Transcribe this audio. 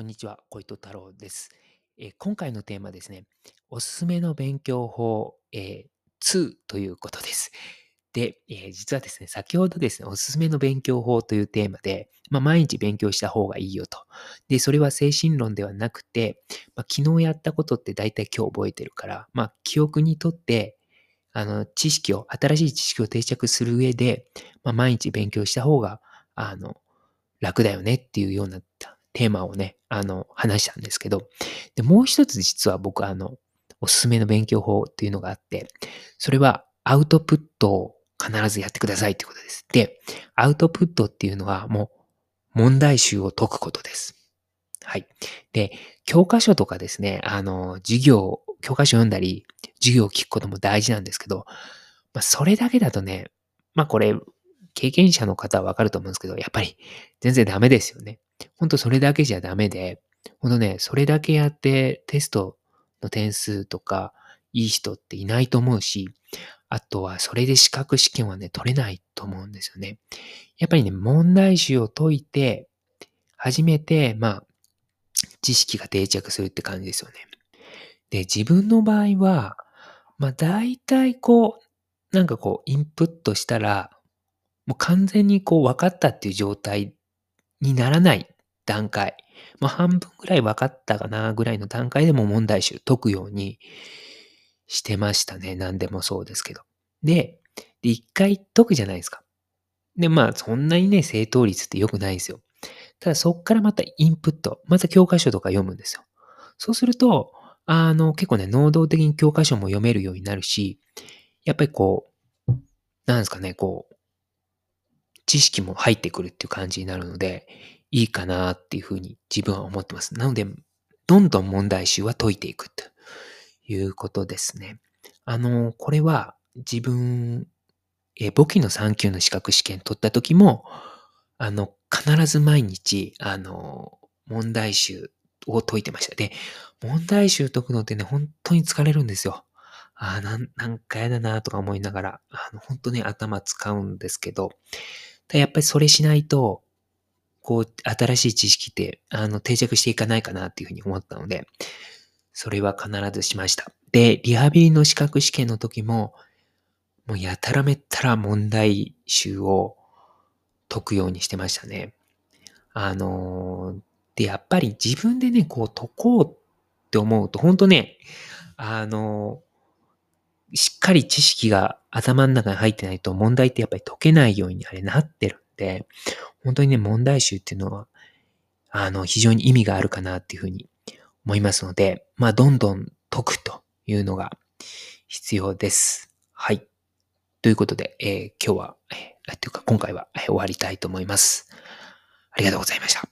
こんにちは、小糸太郎です、え今回のテーマですね、おすすめの勉強法、えー2ということです。で、えー実はですね、先ほどですね、おすすめの勉強法というテーマで、まあ、毎日勉強した方がいいよと。で、それは精神論ではなくて、まあ、昨日やったことって大体今日覚えてるから、まあ、記憶にとって、あの、知識を、新しい知識を定着する上で、まあ、毎日勉強した方が、あの、楽だよねっていうようなテーマをね、あの、話したんですけど、で、もう一つ実は僕あの、おすすめの勉強法っていうのがあって、それはアウトプットを必ずやってくださいってことです。で、アウトプットっていうのはもう問題集を解くことです。はい。で、教科書とかですね、あの、授業、教科書読んだり、授業を聞くことも大事なんですけど、まあ、それだけだとね、まあこれ、経験者の方はわかると思うんですけど、やっぱり全然ダメですよね。ほんとそれだけじゃダメで、ほんとね、それだけやってテストの点数とかいい人っていないと思うし、あとはそれで資格試験はね、取れないと思うんですよね。やっぱりね、問題集を解いて、初めて、まあ、知識が定着するって感じですよね。で、自分の場合は、まあ大体こう、なんかこう、インプットしたら、もう完全にこう分かったっていう状態にならない段階、まあ、半分ぐらい分かったかなぐらいの段階でも問題集解くようにしてましたね。何でもそうですけど。で、で一回解くじゃないですか。で、まあ、そんなにね、正答率って良くないですよ。ただ、そっからまたインプット、また教科書とか読むんですよ。そうすると、あの、結構ね、能動的に教科書も読めるようになるし、やっぱりこう、なんですかね、こう、知識も入ってくるっていう感じになるので、いいかなっていうふうに自分は思ってます。なので、どんどん問題集は解いていくということですね。あの、これは自分、え簿記の3級の資格試験取った時も、あの、必ず毎日、あの、問題集を解いてました。で、問題集解くのってね、本当に疲れるんですよ。ああ、なん、なんかやだなとか思いながら、あの、本当に頭使うんですけど、やっぱりそれしないと、こう、新しい知識って、あの、定着していかないかなっていうふうに思ったので、それは必ずしました。で、リハビリの資格試験の時も、もうやたらめったら問題集を解くようにしてましたね。あので、やっぱり自分でね、こう解こうって思うと、ほんとね、あのしっかり知識が頭の中に入ってないと問題ってやっぱり解けないようにあれなってる、本当にね、問題集っていうのは、あの、非常に意味があるかなっていうふうに思いますので、まあ、どんどん解くというのが必要です。はい。ということで、えー、今日は、えー、というか今回は、え、終わりたいと思います。ありがとうございました。